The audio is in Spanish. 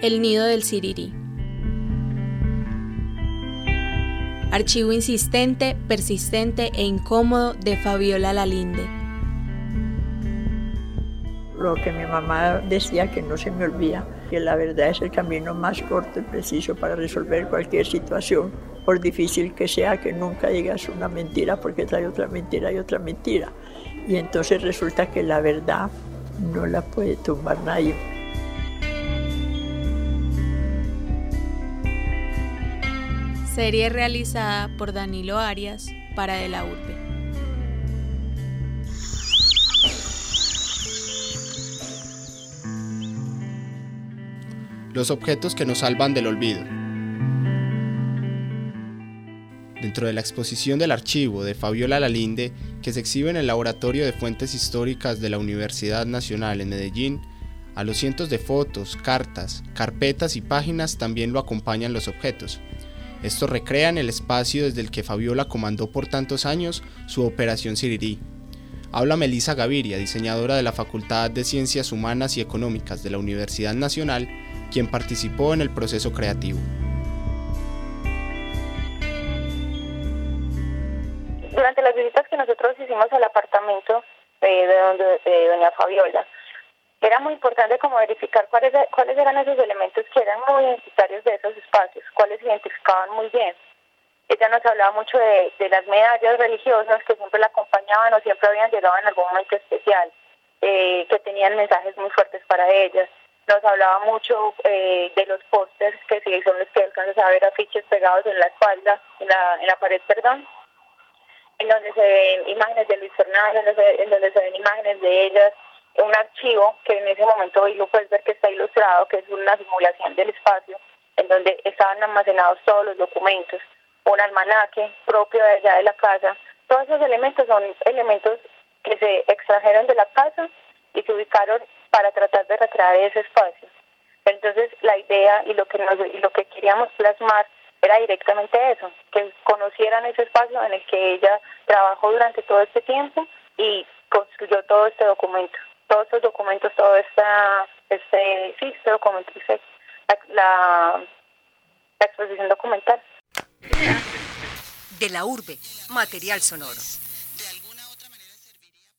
El nido del Sirirí. Archivo insistente, persistente e incómodo de Fabiola Lalinde. Lo que mi mamá decía que no se me olvida, que la verdad es el camino más corto y preciso para resolver cualquier situación, por difícil que sea, que nunca digas una mentira porque trae otra mentira y otra mentira. Y entonces resulta que la verdad no la puede tumbar nadie. Serie realizada por Danilo Arias para De la Urbe. Los objetos que nos salvan del olvido. Dentro de la exposición del archivo de Fabiola Lalinde, que se exhibe en el Laboratorio de Fuentes Históricas de la Universidad Nacional en Medellín, a los cientos de fotos, cartas, carpetas y páginas también lo acompañan los objetos, estos recrean el espacio desde el que Fabiola comandó por tantos años su Operación Sirirí. Habla Melisa Gaviria, diseñadora de la Facultad de Ciencias Humanas y Económicas de la Universidad Nacional, quien participó en el proceso creativo. Durante las visitas que nosotros hicimos al apartamento eh, de, donde, de doña Fabiola, era muy importante como verificar cuáles, cuáles eran esos elementos que eran muy identitarios de esos espacios, cuáles se identificaban muy bien. Ella nos hablaba mucho de, las medallas religiosas que siempre la acompañaban o siempre habían llegado en algún momento especial, eh, que tenían mensajes muy fuertes para ellas. Nos hablaba mucho eh, de los pósters, que sí son los que alcanzas a ver afiches pegados en la espalda, en la, en la pared, perdón, en donde se ven imágenes de Luis Fernández, en donde se ven imágenes de ellas, un archivo que en ese momento hoy lo puedes ver que está ilustrado, que es una simulación del espacio, en donde estaban almacenados todos los documentos, un almanaque propio de allá de la casa. Todos esos elementos son elementos que se extrajeron de la casa y se ubicaron para tratar de recrear ese espacio. Entonces la idea y lo que nos, y lo que queríamos plasmar era directamente eso, que conocieran ese espacio en el que ella trabajó durante todo este tiempo y construyó todo este documento todos estos documentos, todo esta, este, sí, este documento, la, la exposición documental. De la urbe, material sonoro.